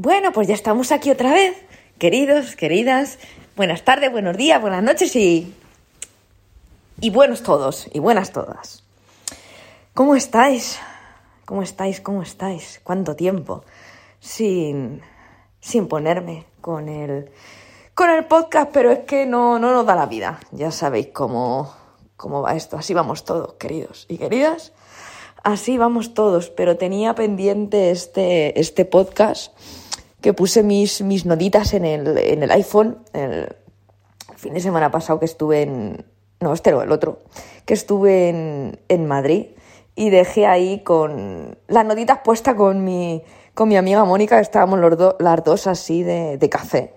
Bueno, pues ya estamos aquí otra vez, queridos, queridas. Buenas tardes, buenos días, buenas noches y. y buenos todos y buenas todas. ¿Cómo estáis? ¿Cómo estáis? ¿Cómo estáis? ¿Cuánto tiempo sin, sin ponerme con el, con el podcast? Pero es que no, no nos da la vida. Ya sabéis cómo, cómo va esto. Así vamos todos, queridos y queridas. Así vamos todos. Pero tenía pendiente este, este podcast que puse mis, mis notitas en el, en el iPhone el, fin de semana pasado que estuve en... No, este no, el otro. Que estuve en, en Madrid y dejé ahí con las notitas puestas con mi, con mi amiga Mónica, estábamos los las dos así de, de, café.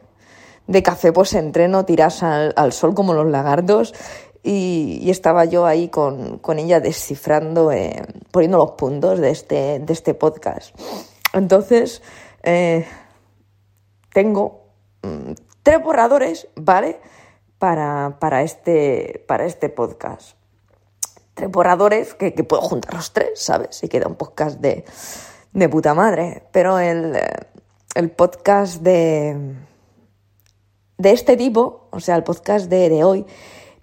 De café, pues entreno, tiras al, al sol como los lagartos. Y, y, estaba yo ahí con, con ella descifrando, eh, poniendo los puntos de este, de este podcast. Entonces, eh, tengo mmm, tres borradores, ¿vale? Para, para, este, para este podcast. Tres borradores que, que, puedo juntar los tres, ¿sabes? Y queda un podcast de, de puta madre. Pero el, el podcast de, de este tipo, o sea, el podcast de, de hoy,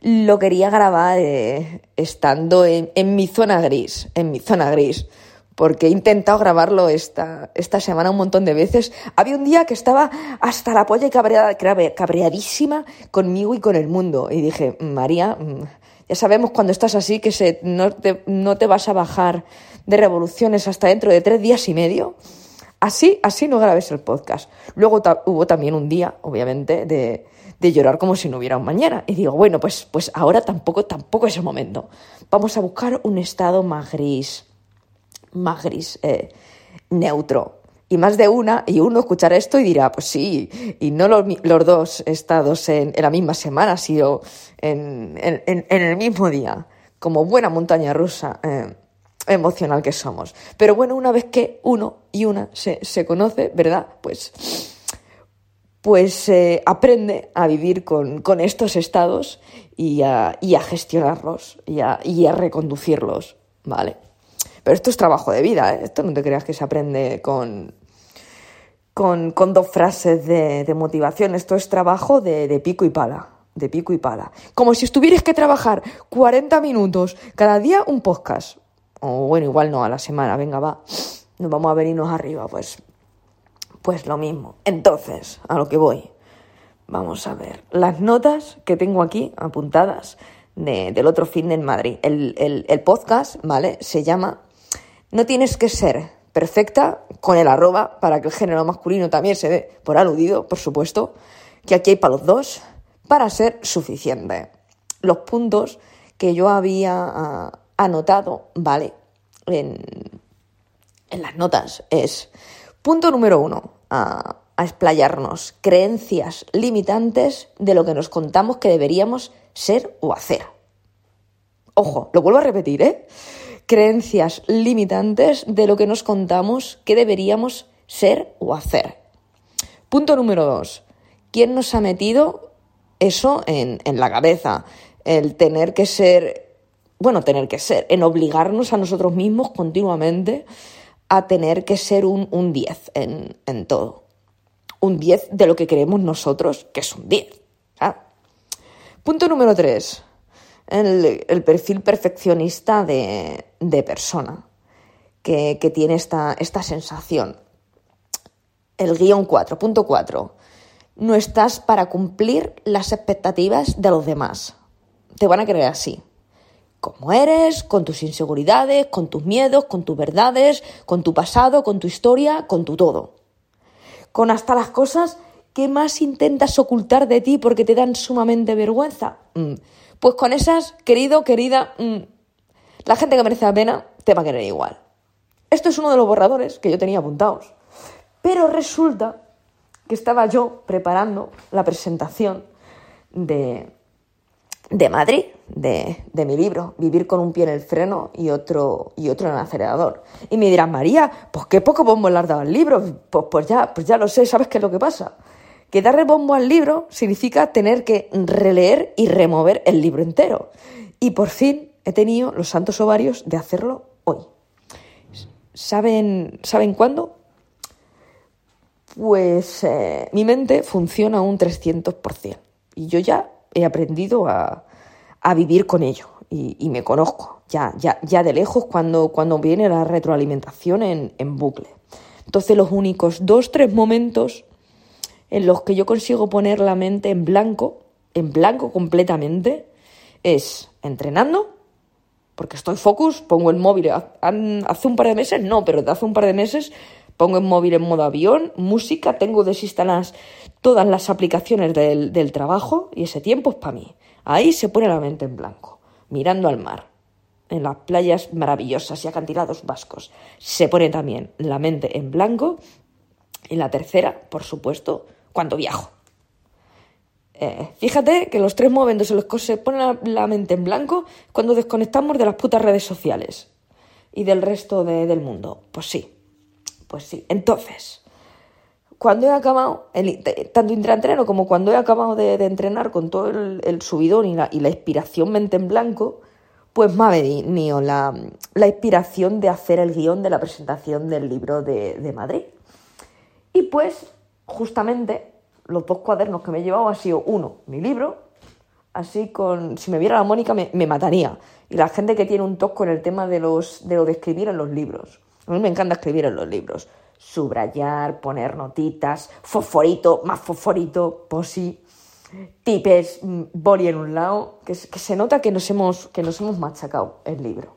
lo quería grabar eh, estando en mi zona gris, en mi zona gris porque he intentado grabarlo esta, esta semana un montón de veces. Había un día que estaba hasta la polla y cabreada, cabreadísima conmigo y con el mundo. Y dije, María, ya sabemos cuando estás así que no, te, no te vas a bajar de revoluciones hasta dentro de tres días y medio. Así, así no grabes el podcast. Luego hubo también un día, obviamente, de, de llorar como si no hubiera un mañana. Y digo, bueno, pues, pues ahora tampoco, tampoco es el momento. Vamos a buscar un estado más gris más gris, eh, neutro. Y más de una, y uno escuchará esto y dirá, pues sí, y no los, los dos estados en, la misma semana, sino en, en, en, el mismo día, como buena montaña rusa eh, emocional que somos. Pero bueno, una vez que uno y una se, se conoce, ¿verdad? Pues, pues eh, aprende a vivir con, con estos estados y a, y a gestionarlos y a, y a reconducirlos, ¿vale? Pero esto es trabajo de vida, ¿eh? esto no te creas que se aprende con, con, con dos frases de, motivación, esto es trabajo de, pico y pala, de pico y pala. Como si estuvieras que trabajar 40 minutos cada día un podcast. O bueno, igual no, a la semana, venga, va, nos vamos a venirnos arriba, pues, pues lo mismo. Entonces, a lo que voy, vamos a ver, las notas que tengo aquí apuntadas de, del otro fin en Madrid. El, el, el podcast, ¿vale? Se llama no tienes que ser perfecta con el arroba para que el género masculino también se dé por aludido, por supuesto, que aquí hay para los dos, para ser suficiente. Los puntos que yo había uh, anotado, ¿vale? En, en, las notas es, punto número uno, uh, a explayarnos creencias limitantes de lo que nos contamos que deberíamos ser o hacer. Ojo, lo vuelvo a repetir, ¿eh? Creencias limitantes de lo que nos contamos que deberíamos ser o hacer. Punto número dos. ¿Quién nos ha metido eso en, en la cabeza? El tener que ser, bueno, tener que ser, en obligarnos a nosotros mismos continuamente a tener que ser un 10 en, en, todo. Un 10 de lo que creemos nosotros que es un 10. ¿ah? Punto número tres el, perfil perfeccionista de, persona que, que, tiene esta, esta sensación. El guion 4.4. No estás para cumplir las expectativas de los demás. Te van a creer así. Como eres, con tus inseguridades, con tus miedos, con tus verdades, con tu pasado, con tu historia, con tu todo. Con hasta las cosas que más intentas ocultar de ti porque te dan sumamente vergüenza. Mm pues con esas, querido, querida, mmm, la gente que merece la pena te va a querer igual. Esto es uno de los borradores que yo tenía apuntados. Pero resulta que estaba yo preparando la presentación de, de Madrid, de, de, mi libro, Vivir con un pie en el freno y otro, y otro en el acelerador. Y me dirán, María, pues qué poco bombo le has dado libro. Pues, pues, ya, pues ya lo sé, ¿sabes qué es lo que pasa? Que darle bombo al libro significa tener que releer y remover el libro entero. Y por fin he tenido los santos ovarios de hacerlo hoy. ¿Saben, ¿saben cuándo? pues eh, mi mente funciona un 300%. Y yo ya he aprendido a, vivir con ello y, me conozco ya, ya, ya de lejos cuando, cuando viene la retroalimentación en, en bucle. Entonces los únicos dos, tres momentos en los que yo consigo poner la mente en blanco, en blanco completamente, es entrenando, porque estoy focus, pongo el móvil, hace un par de meses, no, pero de hace un par de meses pongo el móvil en modo avión, música, tengo desinstaladas todas las aplicaciones del, del trabajo y ese tiempo es para mí. Ahí se pone la mente en blanco, mirando al mar, en las playas maravillosas y acantilados vascos. Se pone también la mente en blanco. Y la tercera, por supuesto, cuando viajo. Eh, fíjate que los tres momentos en los que se pone la, mente en blanco cuando desconectamos de las putas redes sociales y del resto del mundo. Pues sí, pues sí. Entonces, cuando he acabado, tanto intraentreno como cuando he acabado de, entrenar con todo el, subidón y la, inspiración mente en blanco, pues me ha venido la, inspiración de hacer el guion de la presentación del libro de, de Madrid. Y pues, justamente, los dos cuadernos que me he llevado ha sido uno, mi libro, así con, si me viera la Mónica me, mataría. Y la gente que tiene un tosco en el tema de, los, de lo de escribir en los libros. A mí me encanta escribir en los libros. Subrayar, poner notitas, fosforito, más fosforito, posi, tipes, mm, boli en un lado, que, se nota que nos, hemos, que nos hemos machacado el libro.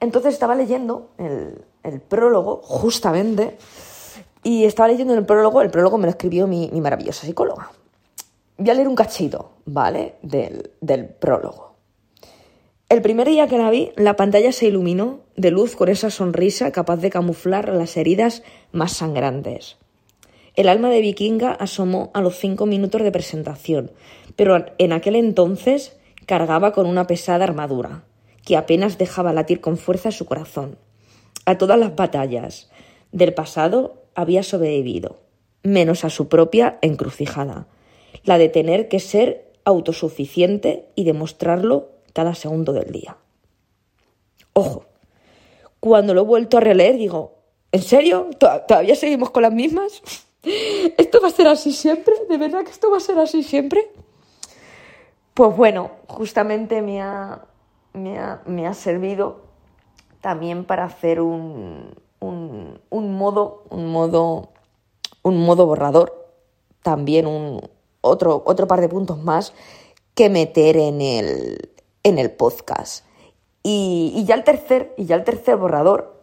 Entonces estaba leyendo el, el prólogo, justamente, y estaba leyendo el prólogo, el prólogo me lo escribió mi, maravillosa psicóloga. Voy a leer un cachito, ¿vale? Del, del prólogo. El primer día que la vi, la pantalla se iluminó de luz con esa sonrisa capaz de camuflar las heridas más sangrantes. El alma de vikinga asomó a los cinco minutos de presentación, pero en aquel entonces cargaba con una pesada armadura, que apenas dejaba latir con fuerza su corazón. A todas las batallas del pasado había sobrevivido, menos a su propia encrucijada, la de tener que ser autosuficiente y demostrarlo cada segundo del día. Ojo, cuando lo he vuelto a releer digo, ¿en serio? ¿Todavía seguimos con las mismas? ¿Esto va a ser así siempre? ¿De verdad que esto va a ser así siempre? Pues bueno, justamente me ha, me ha, me ha servido también para hacer un, un, modo, un modo, un modo borrador, también un otro, otro par de puntos más que meter en el, en el podcast. Y, ya el tercer, y ya el tercer borrador,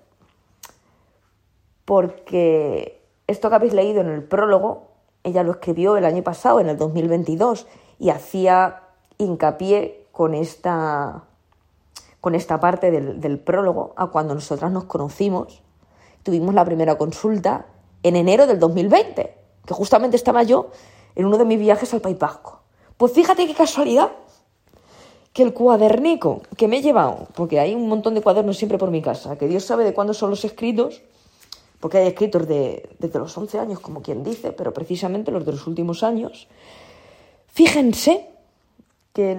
porque esto que habéis leído en el prólogo, ella lo escribió el año pasado, en el 2022, y hacía hincapié con esta, con esta parte del, del prólogo a cuando nosotras nos conocimos tuvimos la primera consulta en enero del 2020, que justamente estaba yo en uno de mis viajes al País Vasco. Pues fíjate qué casualidad que el cuadernico que me he llevado, porque hay un montón de cuadernos siempre por mi casa, que Dios sabe de cuándo son los escritos, porque hay escritos de, desde los 11 años, como quien dice, pero precisamente los de los últimos años. Fíjense que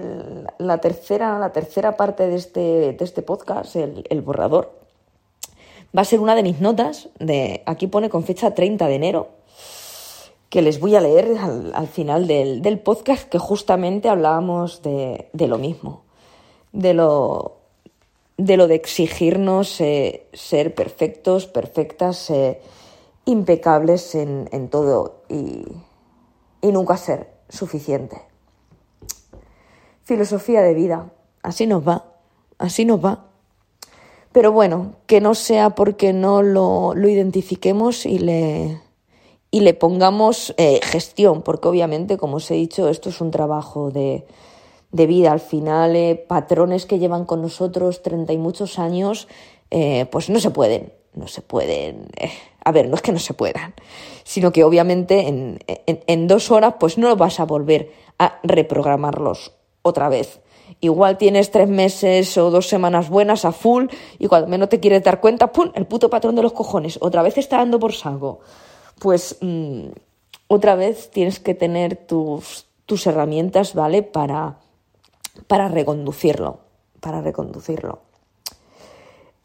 la, tercera, la tercera parte de este, de este podcast, el, el borrador, va a ser una de mis notas, de, aquí pone con fecha 30 de enero, que les voy a leer al, final del, podcast, que justamente hablábamos de, lo mismo, de lo, de de exigirnos eh, ser perfectos, perfectas, eh, impecables en, en todo y, y nunca ser suficiente. Filosofía de vida, así nos va, así nos va. Pero bueno, que no sea porque no lo, identifiquemos y le, y le pongamos eh, gestión, porque obviamente, como os he dicho, esto es un trabajo de, vida. Al final, eh, patrones que llevan con nosotros treinta y muchos años, eh, pues no se pueden, no se pueden. a ver, no es que no se puedan, sino que obviamente en, en dos horas, pues no vas a volver a reprogramarlos otra vez. Igual tienes tres meses o dos semanas buenas a full y cuando menos te quieres dar cuenta, ¡pum! El puto patrón de los cojones otra vez está dando por saco. Pues mm, otra vez tienes que tener tus, tus herramientas, ¿vale? Para, para reconducirlo, para reconducirlo.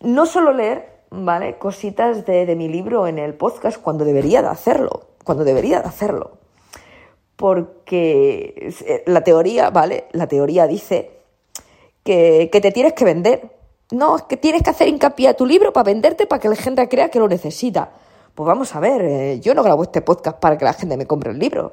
No solo leer, ¿vale? Cositas de, de mi libro en el podcast cuando debería de hacerlo, cuando debería de hacerlo. Porque eh, la teoría, ¿vale? La teoría dice que, que te tienes que vender. No, es que tienes que hacer hincapié a tu libro para venderte, para que la gente crea que lo necesita. Pues vamos a ver, eh, yo no grabo este podcast para que la gente me compre el libro.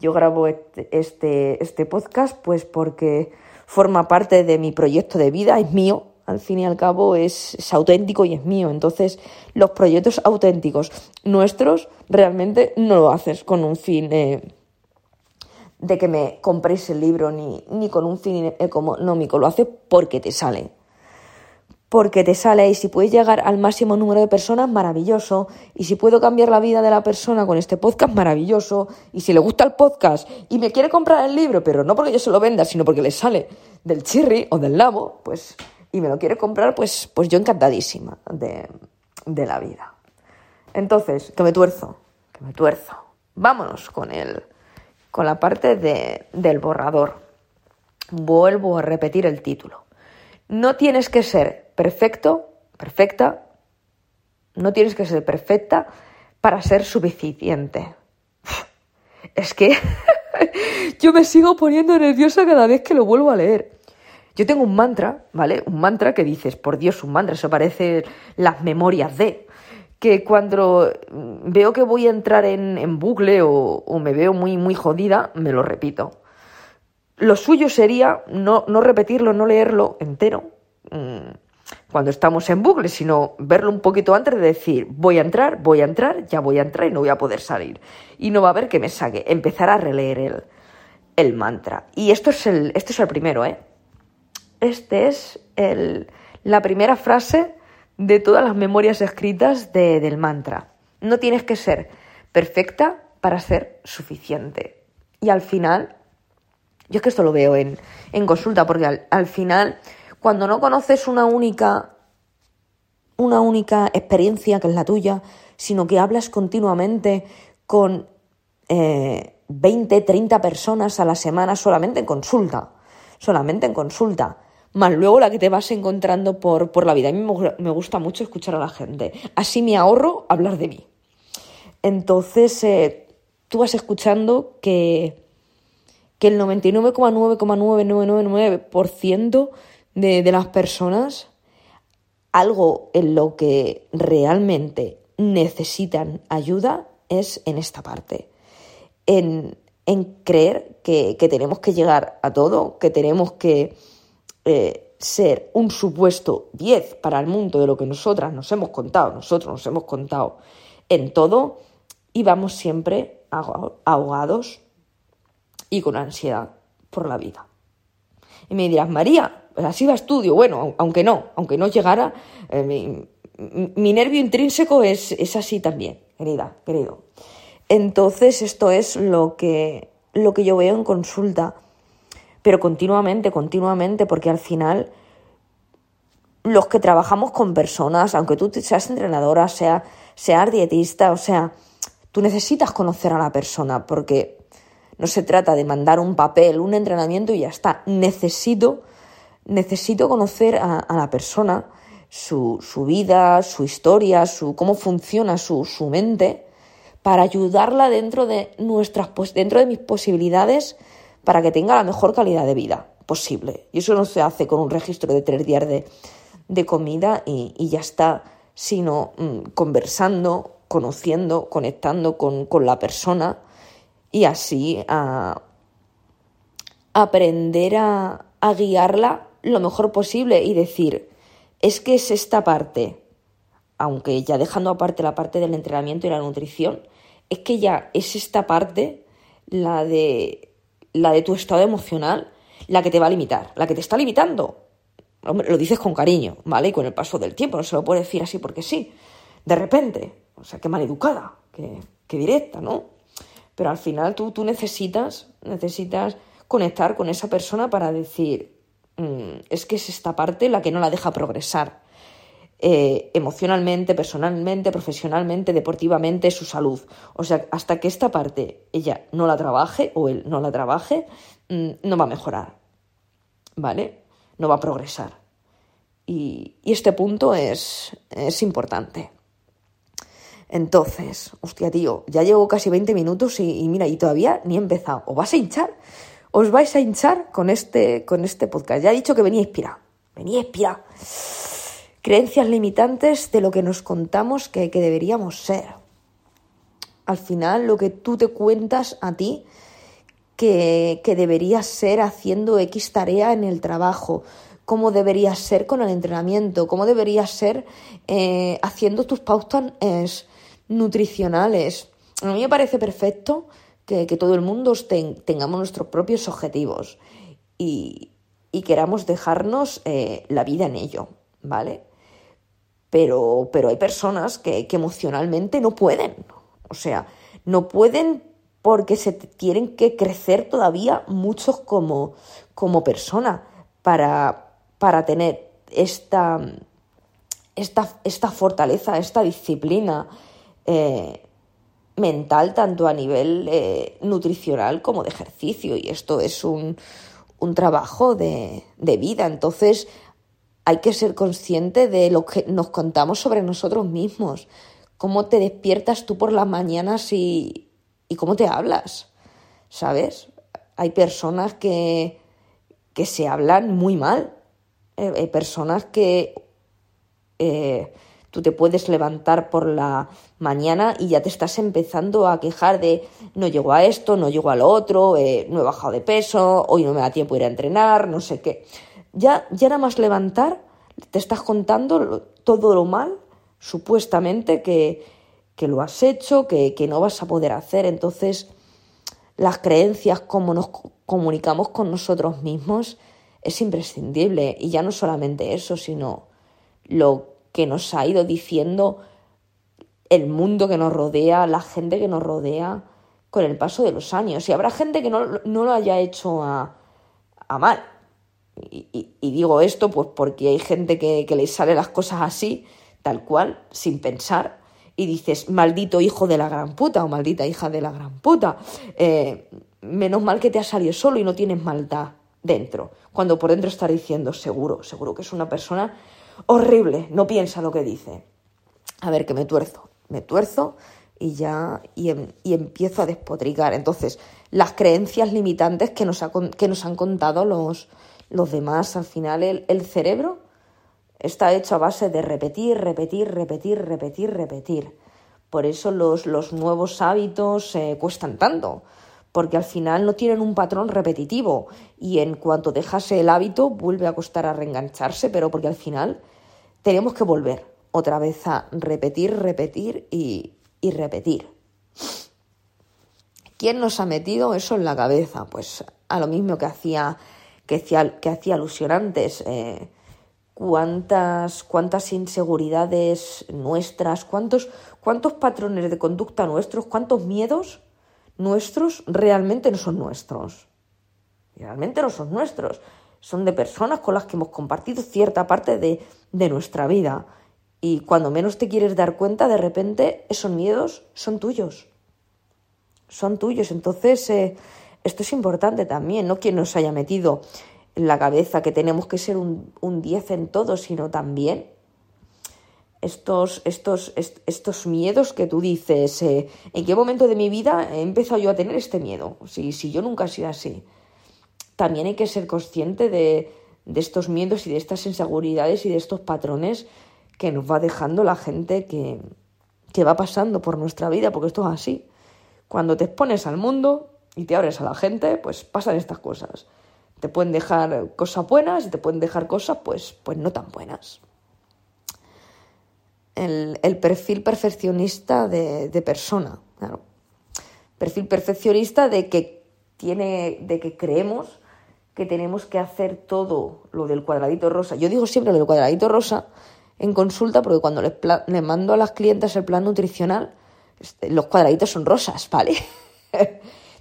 Yo grabo este, este, este podcast pues porque forma parte de mi proyecto de vida, es mío, al fin y al cabo es, auténtico y es mío. Entonces, los proyectos auténticos nuestros realmente no lo haces con un fin de que me compréis el libro ni, ni con un fin económico, lo haces porque te sale. Porque te sale y si puedes llegar al máximo número de personas, maravilloso. Y si puedo cambiar la vida de la persona con este podcast, maravilloso. Y si le gusta el podcast y me quiere comprar el libro, pero no porque yo se lo venda, sino porque le sale del chirri o del nabo, pues y me lo quiere comprar, pues, pues yo encantadísima de, de la vida. Entonces, que me tuerzo, que me tuerzo. Vámonos con el, con la parte de, del borrador. Vuelvo a repetir el título. No tienes que ser perfecto, perfecta, no tienes que ser perfecta para ser suficiente. Es que yo me sigo poniendo nerviosa cada vez que lo vuelvo a leer. Yo tengo un mantra, ¿vale? Un mantra que dices, por Dios, un mantra, eso parece las memorias de, que cuando veo que voy a entrar en, bucle o, me veo muy, muy jodida, me lo repito. Lo suyo sería no, no repetirlo, no leerlo entero mm, cuando estamos en bucle, sino verlo un poquito antes de decir, voy a entrar, voy a entrar, ya voy a entrar y no voy a poder salir. Y no va a haber que me saque, empezar a releer el, el mantra. Y esto es el, este es el primero, ¿eh? Este es la primera frase de todas las memorias escritas del mantra. No tienes que ser perfecta para ser suficiente. Y al final, yo es que esto lo veo en, consulta, porque al, final, cuando no conoces una única, una única experiencia que es la tuya, sino que hablas continuamente con 20, eh, 30 personas a la semana solamente en consulta, solamente en consulta, más luego la que te vas encontrando por, por la vida. A mí me gusta mucho escuchar a la gente. Así me ahorro hablar de mí. Entonces, eh, tú vas escuchando que, que el 99,99999% de, de las personas, algo en lo que realmente necesitan ayuda es en esta parte. En, en creer que, que tenemos que llegar a todo, que tenemos que eh, ser un supuesto 10 para el mundo de lo que nosotras nos hemos contado, nosotros nos hemos contado en todo, y vamos siempre ahogados y con ansiedad por la vida. Y me dirás, María, pues así va estudio. Bueno, aunque no, aunque no llegara, eh, mi, nervio intrínseco es, es así también, querida, querido. Entonces, esto es lo que, lo que yo veo en consulta pero continuamente, continuamente, porque al final los que trabajamos con personas, aunque tú seas entrenadora, sea, seas dietista, o sea, tú necesitas conocer a la persona, porque no se trata de mandar un papel, un entrenamiento y ya está. Necesito, necesito conocer a, la persona, su, su, vida, su historia, su, cómo funciona su, su mente, para ayudarla dentro de nuestras dentro de mis posibilidades para que tenga la mejor calidad de vida posible. Y eso no se hace con un registro de tres días de, comida y, ya está, sino mm, conversando, conociendo, conectando con, la persona y así a aprender a guiarla lo mejor posible y decir, es que es esta parte, aunque ya dejando aparte la parte del entrenamiento y la nutrición, es que ya es esta parte la de la de tu estado emocional, la que te va a limitar, la que te está limitando. Hombre, lo dices con cariño, ¿vale? Y con el paso del tiempo, no se lo puede decir así porque sí. De repente, o sea, qué maleducada, qué, qué directa, ¿no? Pero al final tú, tú necesitas, necesitas conectar con esa persona para decir, mm, es que es esta parte la que no la deja progresar. Eh, emocionalmente, personalmente, profesionalmente, deportivamente, su salud. O sea, hasta que esta parte ella no la trabaje o él no la trabaje, mm, no va a mejorar. ¿Vale? No va a progresar. Y, este punto es, es importante. Entonces, hostia, tío, ya llevo casi 20 minutos y, mira, y todavía ni he empezado. ¿Os vas a hinchar? ¿Os vais a hinchar con este, con este podcast? Ya he dicho que venía inspirado. Venía inspirado. Creencias limitantes de lo que nos contamos que, que deberíamos ser. Al final, lo que tú te cuentas a ti que, que deberías ser haciendo X tarea en el trabajo, cómo deberías ser con el entrenamiento, cómo deberías ser eh, haciendo tus pautas nutricionales. A mí me parece perfecto que, todo el mundo tengamos nuestros propios objetivos y, queramos dejarnos eh, la vida en ello, ¿vale? Pero, pero hay personas que, emocionalmente no pueden. O sea, no pueden porque se tienen que crecer todavía muchos como, como persona para, para tener esta, esta, esta fortaleza, esta disciplina, eh, mental, tanto a nivel eh, nutricional como de ejercicio. Y esto es un, un trabajo de, de, vida. Entonces hay que ser consciente de lo que nos contamos sobre nosotros mismos. Cómo te despiertas tú por las mañanas y, y cómo te hablas. ¿Sabes? Hay personas que, que se hablan muy mal. Eh, hay personas que Tú te puedes levantar por la mañana y ya te estás empezando a quejar de no llego a esto, no llego a lo otro, eh, no he bajado de peso, hoy no me da tiempo ir a entrenar, no sé qué. Ya, ya nada más levantar, te estás contando todo lo mal, supuestamente, que, que lo has hecho, que, que no vas a poder hacer. Entonces, las creencias, cómo nos comunicamos con nosotros mismos, es imprescindible. Y ya no solamente eso, sino lo que nos ha ido diciendo el mundo que nos rodea, la gente que nos rodea con el paso de los años. Y habrá gente que no, lo haya hecho a, a mal. Y, digo esto pues porque hay gente que, que le sale las cosas así, tal cual, sin pensar, y dices, maldito hijo de la gran puta o maldita hija de la gran puta. Eh, menos mal que te has salido solo y no tienes maldad dentro. Cuando por dentro estás diciendo, seguro, seguro que es una persona horrible, no piensa lo que dice. A ver, que me tuerzo, me tuerzo y ya y, em, empiezo a despotricar. Entonces, las creencias limitantes que nos, que nos han contado los, los demás, al final el, el cerebro está hecho a base de repetir, repetir, repetir, repetir, repetir. Por eso los, los nuevos hábitos cuestan tanto, porque al final no tienen un patrón repetitivo y en cuanto dejas el hábito vuelve a costar a reengancharse, pero porque al final tenemos que volver otra vez a repetir, repetir y, repetir. ¿Quién nos ha metido eso en la cabeza? Pues a lo mismo que hacía, que hacía, que alusión antes. Eh, cuántas, cuántas inseguridades nuestras, cuántos, cuántos patrones de conducta nuestros, cuántos miedos nuestros realmente no son nuestros. Realmente no son nuestros. Son de personas con las que hemos compartido cierta parte de, de nuestra vida. Y cuando menos te quieres dar cuenta, de repente esos miedos son tuyos. Son tuyos. Entonces, eh, esto es importante también, no quien nos haya metido en la cabeza que tenemos que ser un, un 10 en todo, sino también estos, estos, estos miedos que tú dices, eh, ¿en qué momento de mi vida he empezado yo a tener este miedo? Si, si yo nunca he sido así. También hay que ser consciente de, de estos miedos y de estas inseguridades y de estos patrones que nos va dejando la gente que, que va pasando por nuestra vida, porque esto es así. Cuando te expones al mundo y te abres a la gente, pues pasan estas cosas. Te pueden dejar cosas buenas y te pueden dejar cosas pues, pues no tan buenas el, perfil perfeccionista de, persona. Perfil perfeccionista de que tiene, de que creemos que tenemos que hacer todo lo del cuadradito rosa. Yo digo siempre lo del cuadradito rosa en consulta porque cuando les, mando a las clientes el plan nutricional, este, los cuadraditos son rosas, ¿vale?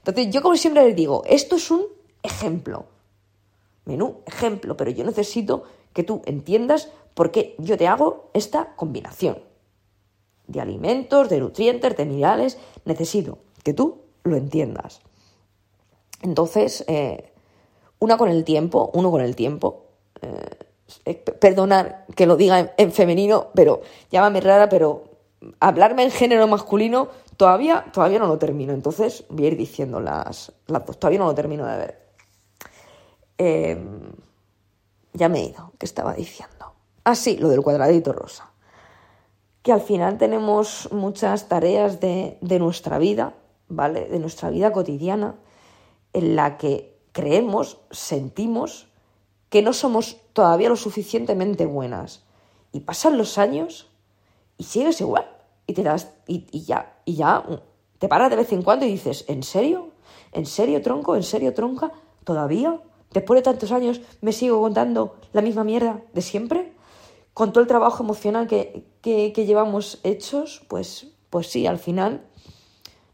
Entonces yo como siempre les digo, esto es un ejemplo. Menú, ejemplo, pero yo necesito que tú entiendas porque yo te hago esta combinación de alimentos, de nutrientes, de minerales. Necesito que tú lo entiendas. Entonces, eh, una con el tiempo, uno con el tiempo, eh, eh, perdonar que lo diga en, femenino, pero llámame rara, pero hablarme en género masculino todavía, todavía no lo termino. Entonces voy a ir diciendo las, las dos. Todavía no lo termino de ver. Em, ya me he ido. ¿Qué estaba diciendo? Ah, sí, lo del cuadradito rosa. Que al final tenemos muchas tareas de, de nuestra vida, ¿vale? De nuestra vida cotidiana, en la que creemos, sentimos que no somos todavía lo suficientemente buenas. Y pasan los años y sigues igual. Y te das, y, ya, y ya te paras de vez en cuando y dices, ¿en serio? ¿En serio, tronco? ¿En serio, tronca? ¿Todavía? Después de tantos años me sigo contando la misma mierda de siempre. Con todo el trabajo emocional que, que, llevamos hechos, pues, pues sí, al final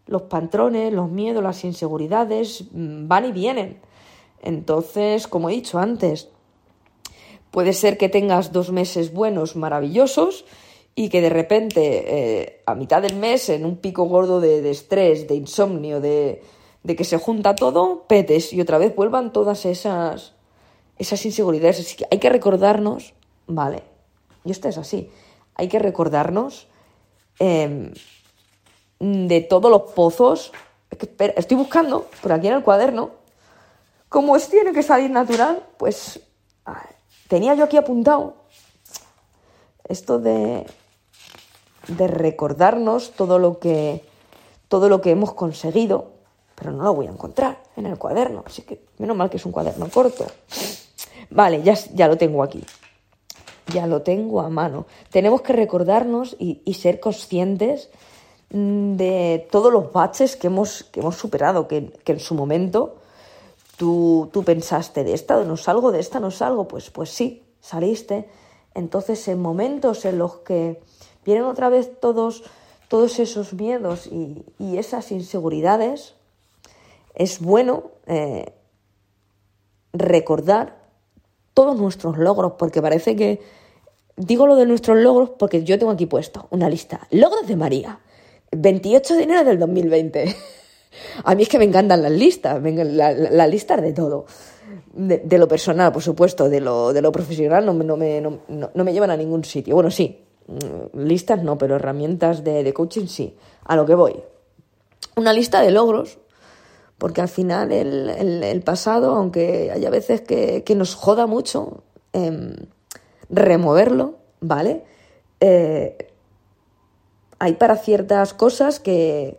los patrones, los miedos, las inseguridades mm, van y vienen. Entonces, como he dicho antes, puede ser que tengas dos meses buenos, maravillosos, y que de repente, eh, a mitad del mes, en un pico gordo de, estrés, de insomnio, de, de, que se junta todo, petes y otra vez vuelvan todas esas, esas inseguridades. Así que hay que recordarnos, vale, y esto es así, hay que recordarnos em, de todos los pozos. estoy buscando por aquí en el cuaderno como es tiene que salir natural, pues tenía yo aquí apuntado esto de, de recordarnos todo lo que todo lo que hemos conseguido, pero no lo voy a encontrar en el cuaderno, así que menos mal que es un cuaderno corto. Vale, ya, ya lo tengo aquí. Ya lo tengo a mano. Tenemos que recordarnos y, ser conscientes de todos los baches que hemos, que hemos superado, que, que en su momento tú, tú pensaste, de esta no salgo, de esta no salgo, pues, pues sí, saliste. Entonces, en momentos en los que vienen otra vez todos, todos esos miedos y, esas inseguridades, es bueno eh, recordar todos nuestros logros, porque parece que digo lo de nuestros logros porque yo tengo aquí puesto una lista. Logros de María, 28 de enero del 2020. A mí es que me encantan las listas, las listas de todo. De, lo personal, por supuesto, de lo, de lo profesional no, no, me, no, no, me llevan a ningún sitio. Bueno, sí, listas no, pero herramientas de, de, coaching sí. A lo que voy. Una lista de logros, porque al final el, el, pasado, aunque haya veces que, que nos joda mucho, em, removerlo, ¿vale? Eh, hay para ciertas cosas que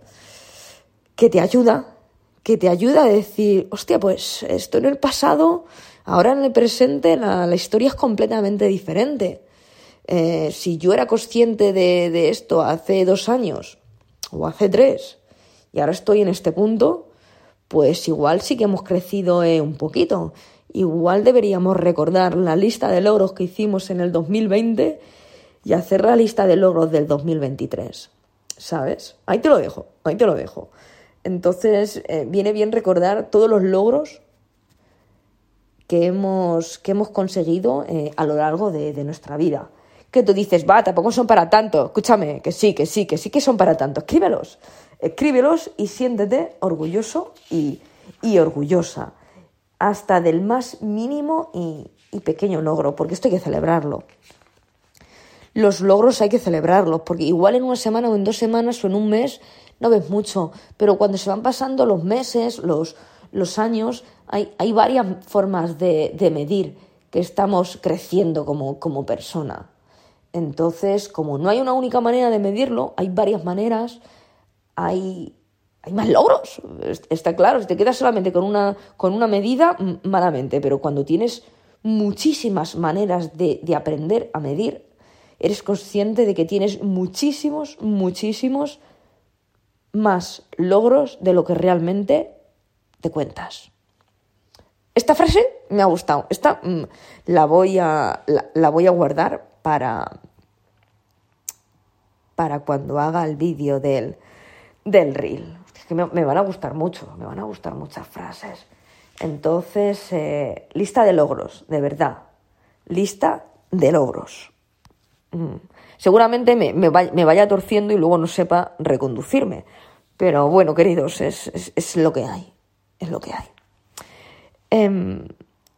que te ayuda, que te ayuda a decir, hostia, pues esto en el pasado, ahora en el presente la, historia es completamente diferente. Eh, si yo era consciente de, esto hace dos años o hace tres y ahora estoy en este punto, pues igual sí que hemos crecido eh, un poquito. Igual deberíamos recordar la lista de logros que hicimos en el 2020 y hacer la lista de logros del 2023. ¿Sabes? Ahí te lo dejo, ahí te lo dejo. Entonces, eh, viene bien recordar todos los logros que hemos, que hemos conseguido a lo largo de, nuestra vida. Que tú dices, va, tampoco son para tanto. Escúchame, que sí, que sí, que sí que son para tanto. Escríbelos. Escríbelos y siéntete orgulloso y, orgullosa. Hasta del más mínimo y, y pequeño logro, porque esto hay que celebrarlo los logros hay que celebrarlos, porque igual en una semana o en dos semanas o en un mes no ves mucho, pero cuando se van pasando los meses, los, los años, hay, hay varias formas de, de, medir que estamos creciendo como, como persona. Entonces, como no hay una única manera de medirlo, hay varias maneras, hay, más logros. Está claro, si te quedas solamente con una, con una medida, malamente, pero cuando tienes muchísimas maneras de, de aprender a medir, eres consciente de que tienes muchísimos, muchísimos más logros de lo que realmente te cuentas. Esta frase me ha gustado. Esta mm, la, voy a, la, voy a guardar para, para cuando haga el vídeo del, del reel. que me, van a gustar mucho, me van a gustar muchas frases. Entonces, eh, lista de logros, de verdad. Lista de logros. Mm. Seguramente me, me, vaya torciendo y luego no sepa reconducirme. Pero bueno, queridos, es, lo que hay. Es lo que hay. Em,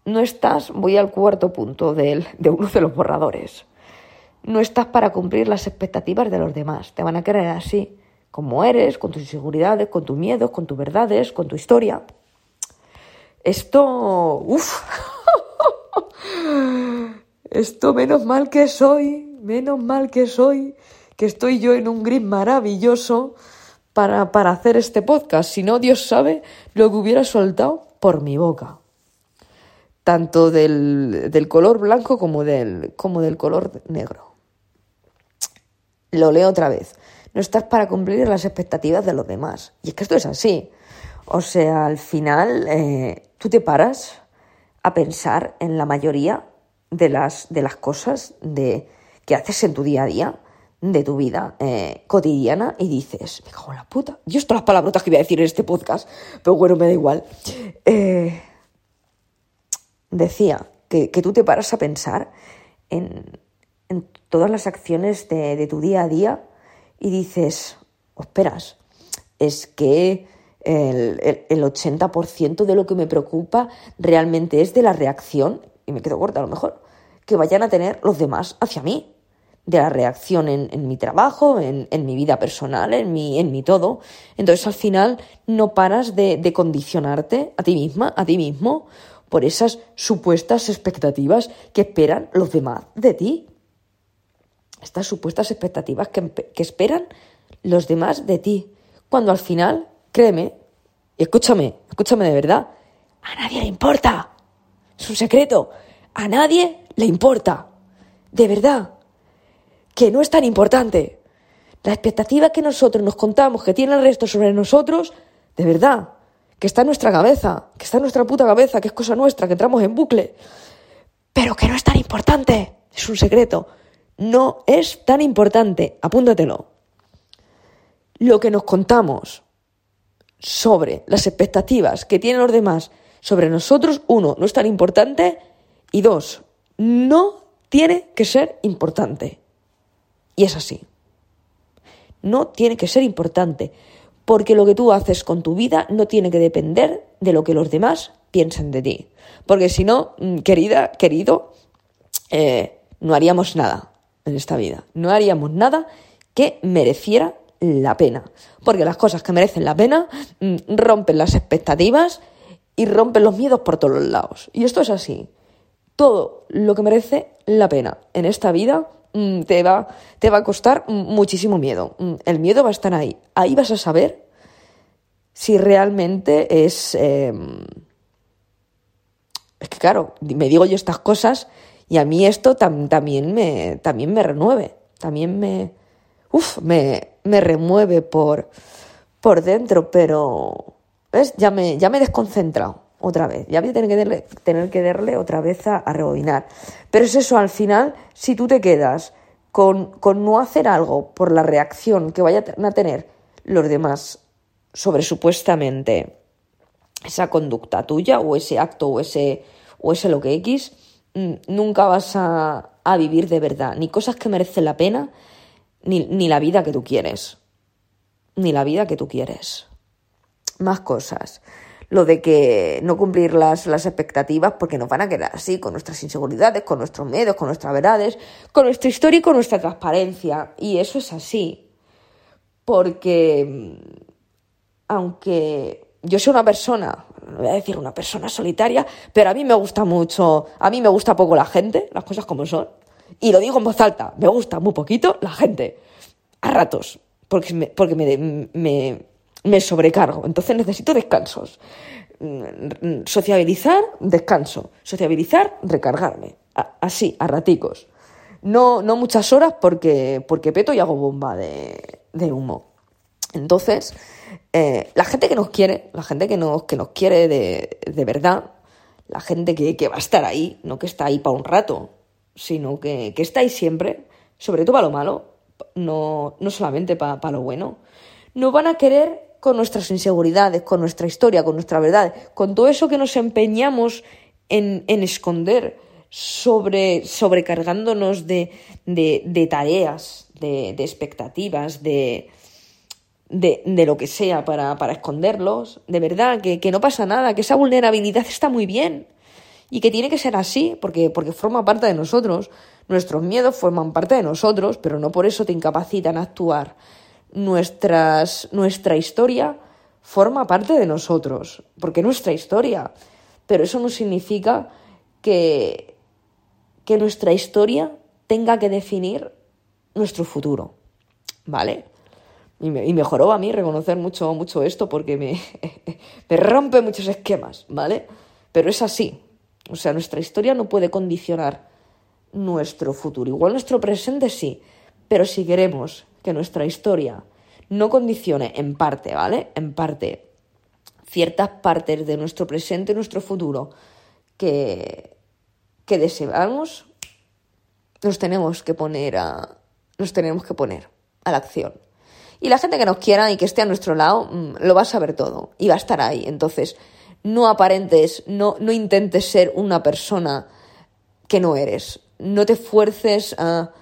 no estás, voy al cuarto punto de uno de los borradores. No estás para cumplir las expectativas de los demás. Te van a querer así, como eres, con tus inseguridades, con tus miedos, con tus verdades, con tu historia. Esto, uff, esto menos mal que soy, menos mal que soy, que estoy yo en un gris maravilloso para, para hacer este podcast. Si no, Dios sabe lo que hubiera soltado por mi boca. Tanto del, del color blanco como del, como del color negro. Lo leo otra vez. No estás para cumplir las expectativas de los demás. Y es que esto es así. O sea, al final eh, tú te paras a pensar en la mayoría de las, de las cosas de, que haces en tu día a día, de tu vida eh, cotidiana, y dices, me cago en la puta. Yo esto las palabrotas que voy a decir en este podcast, pero bueno, me da igual. Eh, decía que, tú te paras a pensar en, todas las acciones de, de, tu día a día y dices, esperas, es que el, el, 80% de lo que me preocupa realmente es de la reacción, y me quedo corta a lo mejor, que vayan a tener los demás hacia mí, de la reacción en, mi trabajo, en, mi vida personal, en mi, en mi todo. Entonces al final no paras de, de condicionarte a ti misma, a ti mismo, por esas supuestas expectativas que esperan los demás de ti. Estas supuestas expectativas que, que esperan los demás de ti. Cuando al final Créeme, y escúchame, escúchame de verdad, a nadie le importa. Es un secreto. A nadie le importa. De verdad. Que no es tan importante. La expectativa que nosotros nos contamos que tiene el resto sobre nosotros, de verdad, que está en nuestra cabeza, que está en nuestra puta cabeza, que es cosa nuestra, que entramos en bucle, pero que no es tan importante. Es un secreto. No es tan importante. Apúntatelo. Lo que nos contamos sobre las expectativas que tienen los demás sobre nosotros, uno, no es tan importante y dos, no tiene que ser importante. Y es así. No tiene que ser importante, porque lo que tú haces con tu vida no tiene que depender de lo que los demás piensen de ti. Porque si no, mm, querida, querido, eh, no haríamos nada en esta vida. No haríamos nada que mereciera la pena. Porque las cosas que merecen la pena mm, rompen las expectativas y rompen los miedos por todos los lados. Y esto es así. Todo lo que merece la pena en esta vida mm, te, va, te va a costar muchísimo miedo. Mm, el miedo va a estar ahí. Ahí vas a saber si realmente es... Em, es que claro, me digo yo estas cosas y a mí esto también, me, también me renueve, también me, uf, me, me remueve por, por dentro, pero ¿ves? Ya, me, ya me he desconcentrado otra vez, ya voy a tener que darle, tener que darle otra vez a, rebobinar. Pero es eso, al final, si tú te quedas con, con no hacer algo por la reacción que vayan a tener los demás sobre supuestamente esa conducta tuya o ese acto o ese, o ese lo que X, nunca vas a, a vivir de verdad, ni cosas que merecen la pena, ni, la vida que tú quieres. Ni la vida que tú quieres. Más cosas lo de que no cumplir las, las, expectativas porque nos van a quedar así, con nuestras inseguridades, con nuestros miedos, con nuestras verdades, con nuestra historia y con nuestra transparencia. Y eso es así. Porque aunque yo soy una persona, voy a decir una persona solitaria, pero a mí me gusta mucho, a mí me gusta poco la gente, las cosas como son. Y lo digo en voz alta, me gusta muy poquito la gente, a ratos, porque me, porque me, me, me sobrecargo, entonces necesito descansos. Mm, sociabilizar, descanso. Sociabilizar, recargarme. así, a raticos. No, no muchas horas porque, porque peto y hago bomba de, de humo. Entonces, eh, la gente que nos quiere, la gente que nos, que nos quiere de, de verdad, la gente que, que, va a estar ahí, no que está ahí para un rato, sino que, que estáis siempre, sobre todo para lo malo, no, no solamente para, lo bueno, nos van a querer con nuestras inseguridades, con nuestra historia, con nuestra verdad, con todo eso que nos empeñamos en, en esconder, sobre, sobrecargándonos de, de, tareas, de expectativas, de, de, de, lo que sea para, para esconderlos. De verdad, que, que no pasa nada, que esa vulnerabilidad está muy bien y que tiene que ser así porque, porque forma parte de nosotros. Nuestros miedos forman parte de nosotros, pero no por eso te incapacitan a actuar. Nuestras, nuestra historia forma parte de nosotros, porque nuestra historia. Pero eso no significa que, que nuestra historia tenga que definir nuestro futuro. ¿Vale? Y me, a mí reconocer mucho, mucho esto porque me, me rompe muchos esquemas, ¿vale? Pero es así. O sea, nuestra historia no puede condicionar nuestro futuro. Igual nuestro presente sí, pero si queremos que nuestra historia no condicione en parte, ¿vale? En parte ciertas partes de nuestro presente y nuestro futuro que, que deseamos, nos tenemos que poner a, nos tenemos que poner a la acción. Y la gente que nos quiera y que esté a nuestro lado mm, lo va a saber todo y va a estar ahí. Entonces, no aparentes, no, no intentes ser una persona que no eres. No te fuerces a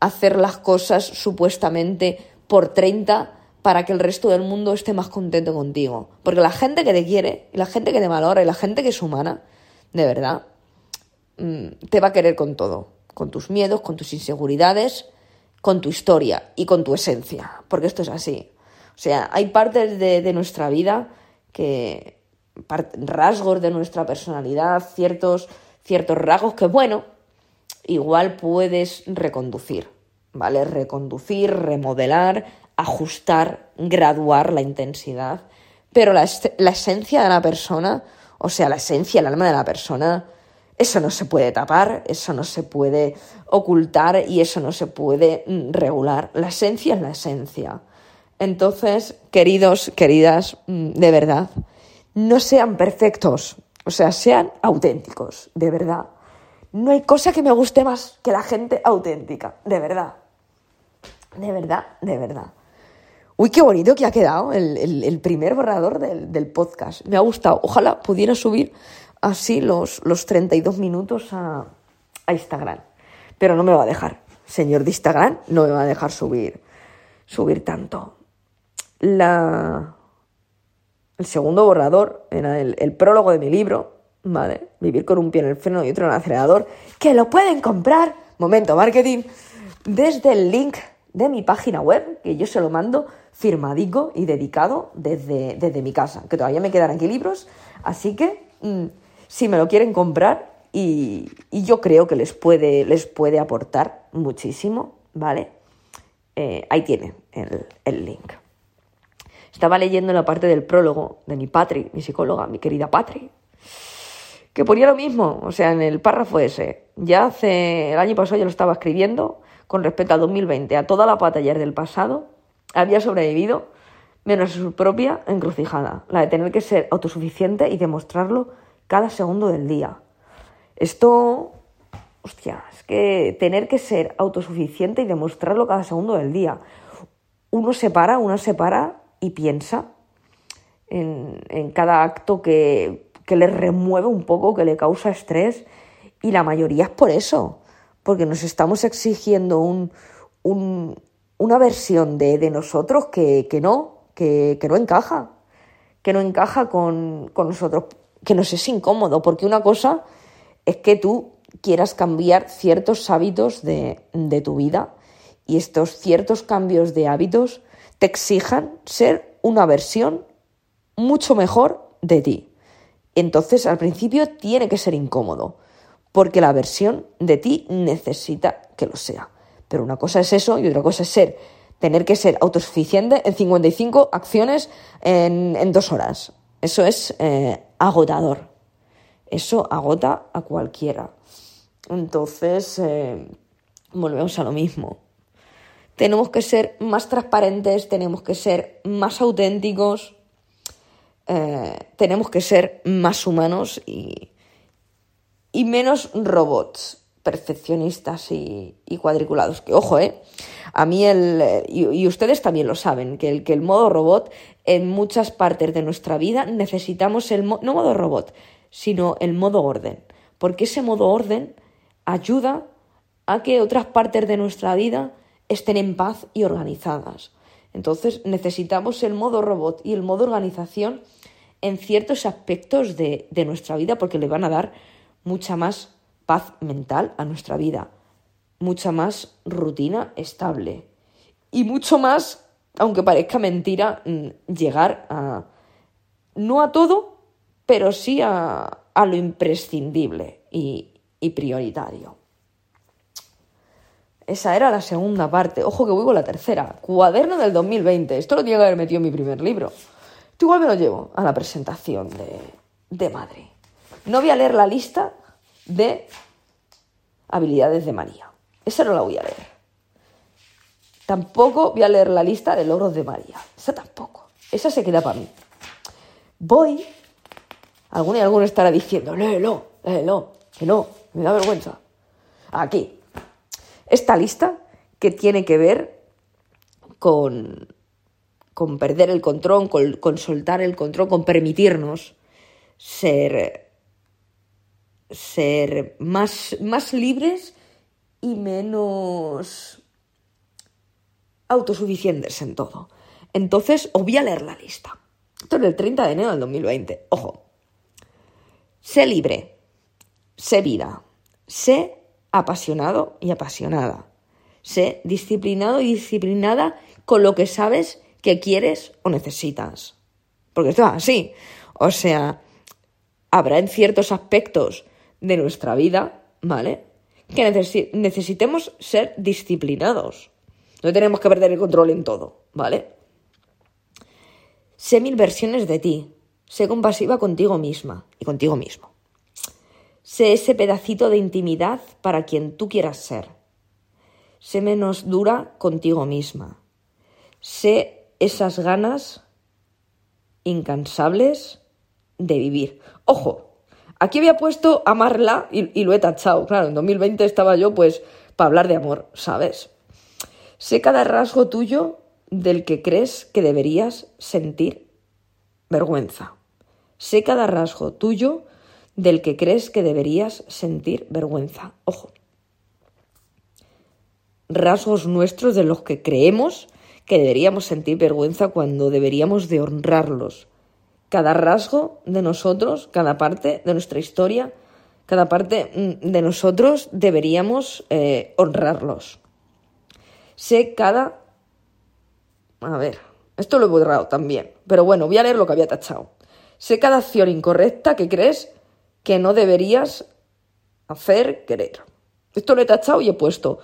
hacer las cosas supuestamente por 30 para que el resto del mundo esté más contento contigo. Porque la gente que te quiere, la gente que te valora, y la gente que es humana, de verdad, mm, te va a querer con todo. Con tus miedos, con tus inseguridades, con tu historia y con tu esencia, porque esto es así. O sea, hay partes de, nuestra vida que, rasgos de nuestra personalidad, ciertos, ciertos rasgos que, bueno, igual puedes reconducir, ¿vale? Reconducir, remodelar, ajustar, graduar la intensidad, pero la, la esencia de la persona, o sea, la esencia, el alma de la persona, eso no se puede tapar, eso no se puede ocultar y eso no se puede mm, regular. La esencia es la esencia. Entonces, queridos, queridas, mm, de verdad, no sean perfectos, o sea, sean auténticos, de verdad. No hay cosa que me guste más que la gente auténtica, de verdad. De verdad, de verdad. Uy, qué bonito que ha quedado el, primer borrador del, del podcast. Me ha gustado. Ojalá pudiera subir así los, los 32 minutos a, a Instagram. Pero no me va a dejar. Señor de Instagram, no me va a dejar subir, subir tanto. La, el segundo borrador era el, el, prólogo de mi libro, ¿vale? Vivir con un pie en el freno y otro en el acelerador, que lo pueden comprar, momento marketing, desde el link de mi página web, que yo se lo mando firmadico y dedicado desde, desde mi casa, que todavía me quedan aquí libros, así que mm, si me lo quieren comprar y, yo creo que les puede, les puede aportar muchísimo, ¿vale? Eh, ahí tiene el, link. Estaba leyendo la parte del prólogo de mi Patri, mi psicóloga, mi querida Patri, que ponía lo mismo, o sea, en el párrafo ese. Ya hace, el año pasado ya lo estaba escribiendo con respecto a 2020, a toda la batalla del pasado, había sobrevivido menos a su propia encrucijada, la de tener que ser autosuficiente y demostrarlo cada segundo del día. Esto, hostia, es que tener que ser autosuficiente y demostrarlo cada segundo del día. Uno se para, uno se para y piensa en, en cada acto que, que le remueve un poco, que le causa estrés. Y la mayoría es por eso, porque nos estamos exigiendo un, un, una versión de, de nosotros que, que no, que, que, no encaja, que no encaja con, con nosotros que nos es incómodo, porque una cosa es que tú quieras cambiar ciertos hábitos de, tu vida y estos ciertos cambios de hábitos te exijan ser una versión mucho mejor de ti. Entonces, al principio tiene que ser incómodo, porque la versión de ti necesita que lo sea. Pero una cosa es eso y otra cosa es ser, tener que ser autosuficiente en 55 acciones en, en dos horas. Eso es eh, agotador. Eso agota a cualquiera. Entonces, eh, volvemos a lo mismo. Tenemos que ser más transparentes, tenemos que ser más auténticos, eh, tenemos que ser más humanos y, y menos robots perfeccionistas y, cuadriculados. Que ojo, ¿eh? A mí el... Y, ustedes también lo saben, que el, que el modo robot en muchas partes de nuestra vida necesitamos el... no modo robot, sino el modo orden. Porque ese modo orden ayuda a que otras partes de nuestra vida estén en paz y organizadas. Entonces necesitamos el modo robot y el modo organización en ciertos aspectos de, de nuestra vida porque le van a dar mucha más paz mental a nuestra vida, mucha más rutina estable y mucho más, aunque parezca mentira, mm, llegar a, no a todo, pero sí a, a lo imprescindible y, y prioritario. Esa era la segunda parte. Ojo que voy con la tercera. Cuaderno del 2020. Esto lo tenía que haber metido en mi primer libro. Esto igual me lo llevo a la presentación de, de Madrid. No voy a leer la lista de habilidades de María. Esa no la voy a leer. Tampoco voy a leer la lista de logros de María. Esa tampoco. Esa se queda para mí. Voy. Alguno y alguno estará diciendo, léelo, léelo, que no, me da vergüenza. Aquí, esta lista que tiene que ver con, con perder el control, con, soltar el control, con permitirnos ser, ser más, más libres y menos autosuficientes en todo. Entonces, os voy a leer la lista. Esto es el 30 de enero del 2020. Ojo. Sé libre. Sé vida. Sé apasionado y apasionada. Sé disciplinado y disciplinada con lo que sabes que quieres o necesitas. Porque esto es así. O sea, habrá en ciertos aspectos de nuestra vida, ¿vale? Que necesitemos ser disciplinados. No tenemos que perder el control en todo, ¿vale? Sé mil versiones de ti. Sé compasiva contigo misma y contigo mismo. Sé ese pedacito de intimidad para quien tú quieras ser. Sé menos dura contigo misma. Sé esas ganas incansables de vivir. Ojo, aquí había puesto amarla y, y lo he tachado. Claro, en 2020 estaba yo pues para hablar de amor, ¿sabes? Sé cada rasgo tuyo del que crees que deberías sentir vergüenza. Sé cada rasgo tuyo del que crees que deberías sentir vergüenza. Ojo. Rasgos nuestros de los que creemos que deberíamos sentir vergüenza cuando deberíamos de honrarlos. Cada rasgo de nosotros, cada parte de nuestra historia, cada parte mm, de nosotros deberíamos eh, honrarlos. Sé cada... A ver, esto lo he borrado también, pero bueno, voy a leer lo que había tachado. Sé cada acción incorrecta que crees que no deberías hacer querer. Esto lo he tachado y he puesto,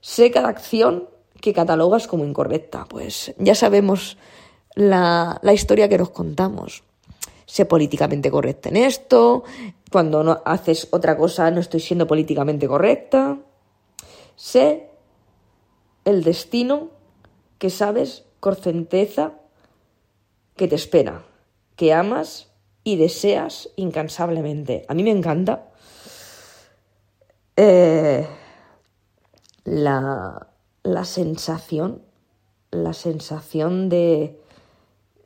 sé cada acción que catalogas como incorrecta. Pues ya sabemos la, la historia que nos contamos. Sé políticamente correcta en esto, cuando no haces otra cosa no estoy siendo políticamente correcta. Sé el destino que sabes con certeza que te espera, que amas y deseas incansablemente. A mí me encanta eh, la, la sensación, la sensación de...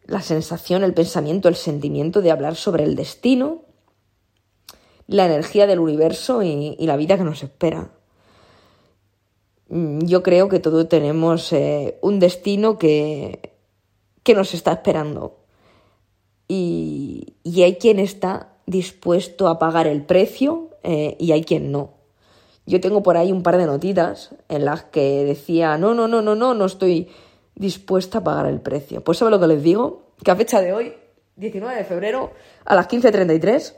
La sensación, el pensamiento, el sentimiento de hablar sobre el destino, la energía del universo y, la vida que nos espera. Mm, yo creo que todos tenemos eh, un destino que, que nos está esperando y, hay quien está dispuesto a pagar el precio eh, y hay quien no. Yo tengo por ahí un par de notitas en las que decía, no, no, no, no, no, no estoy dispuesta a pagar el precio. Pues ¿sabe lo que les digo? Que a fecha de hoy, 19 de febrero, a las 15.33,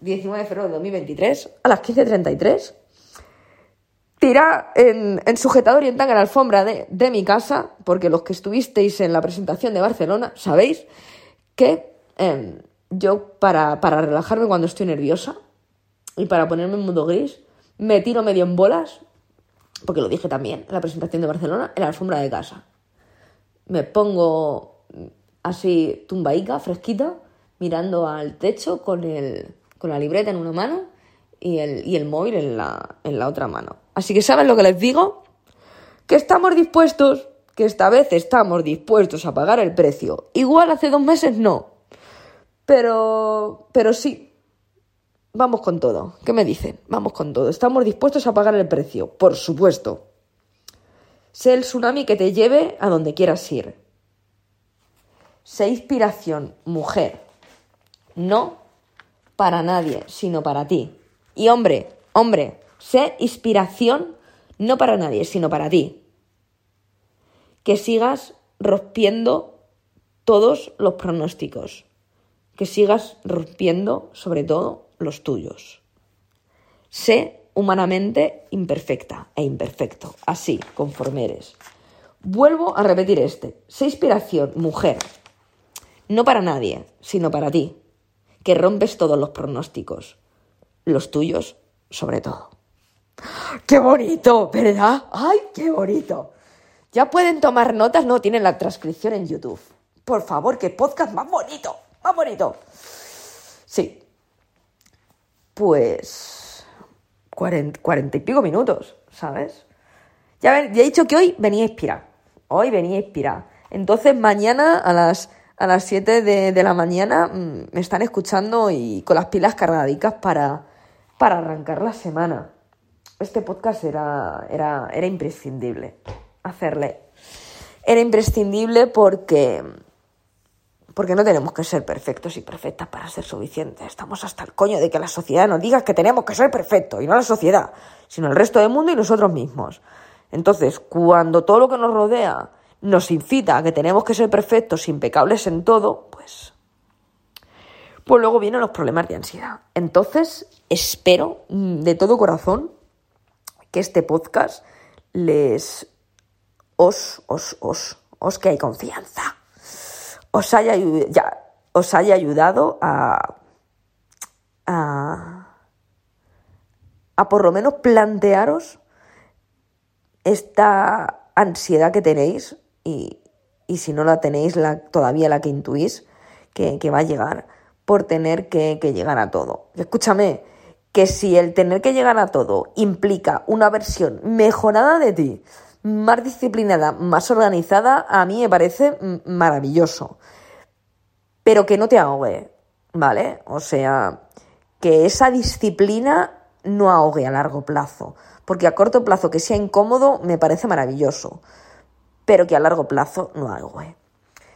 19 de febrero de 2023, a las 15.33, tira en, en sujetador y en tanga la alfombra de, de mi casa, porque los que estuvisteis en la presentación de Barcelona sabéis que em, yo para, para relajarme cuando estoy nerviosa y para ponerme en mundo gris, me tiro medio en bolas, porque lo dije también en la presentación de Barcelona, en la alfombra de casa. Me pongo así tumbaica, fresquita, mirando al techo con, el, con la libreta en una mano y el, y el móvil en la, en la otra mano. Así que, ¿saben lo que les digo? Que estamos dispuestos que esta vez estamos dispuestos a pagar el precio. Igual hace dos meses no. Pero, pero sí. Vamos con todo. ¿Qué me dicen? Vamos con todo. Estamos dispuestos a pagar el precio, por supuesto. Sé el tsunami que te lleve a donde quieras ir. Sé inspiración, mujer. No para nadie, sino para ti. Y hombre, hombre, sé inspiración no para nadie, sino para ti. Que sigas rompiendo todos los pronósticos. Que sigas rompiendo sobre todo los tuyos. Sé humanamente imperfecta e imperfecto, así, conforme eres. Vuelvo a repetir este. Sé inspiración, mujer. No para nadie, sino para ti. Que rompes todos los pronósticos. Los tuyos, sobre todo. ¡Qué bonito! ¿Verdad? ¡Ay, qué bonito! Ya pueden tomar notas, no tienen la transcripción en YouTube. Por favor, qué podcast más bonito, más bonito. Sí. Pues cuarenta, y pico minutos, ¿sabes? Ya, he dicho que hoy venía a inspirar. Hoy venía a inspirar. Entonces mañana a las, a las 7 de, la mañana mm, me están escuchando y con las pilas cargadicas para, para arrancar la semana este podcast era, era, era imprescindible hacerle. Era imprescindible porque, porque no tenemos que ser perfectos y perfectas para ser suficientes. Estamos hasta el coño de que la sociedad nos diga que tenemos que ser perfectos, y no la sociedad, sino el resto del mundo y nosotros mismos. Entonces, cuando todo lo que nos rodea nos incita a que tenemos que ser perfectos, impecables en todo, pues pues luego vienen los problemas de ansiedad. Entonces, espero de todo corazón que este podcast les os, os, os, os que hay confianza, os haya, ya, os haya ayudado a, a, a por lo menos plantearos esta ansiedad que tenéis y, y si no la tenéis la, todavía la que intuís que, que va a llegar por tener que, que llegar a todo. Escúchame, que si el tener que llegar a todo implica una versión mejorada de ti, más disciplinada, más organizada, a mí me parece maravilloso. Pero que no te ahogue, ¿vale? O sea, que esa disciplina no ahogue a largo plazo. Porque a corto plazo que sea incómodo me parece maravilloso. Pero que a largo plazo no ahogue.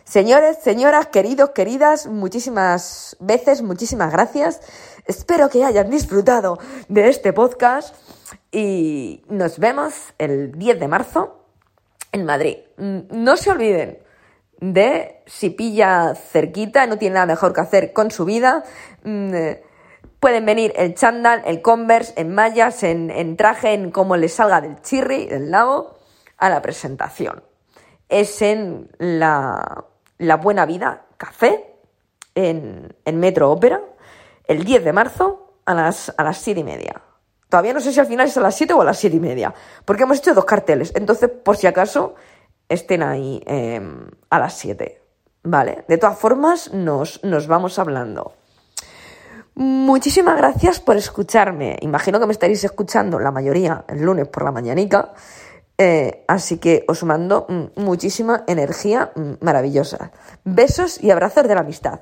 Señores, señoras, queridos, queridas, muchísimas veces, muchísimas gracias. Espero que hayan disfrutado de este podcast y nos vemos el 10 de marzo en Madrid. Mm, no se olviden de si pilla cerquita, no tiene nada mejor que hacer con su vida. Mm, pueden venir el chandal, el converse, en mallas, en, traje, en cómo les salga del chirri, del lago, a la presentación. Es en la la Buena Vida Café en, Metro Ópera el 10 de marzo a las, a las 7 y media. Todavía no sé si al final es a las 7 o a las 7 y media, porque hemos hecho dos carteles. Entonces, por si acaso, estén ahí em, a las 7. ¿Vale? De todas formas, nos, nos vamos hablando. Muchísimas gracias por escucharme. Imagino que me estaréis escuchando la mayoría el lunes por la mañanica. Eh, así que os mando mm, muchísima energía mm, maravillosa. Besos y abrazos de la amistad.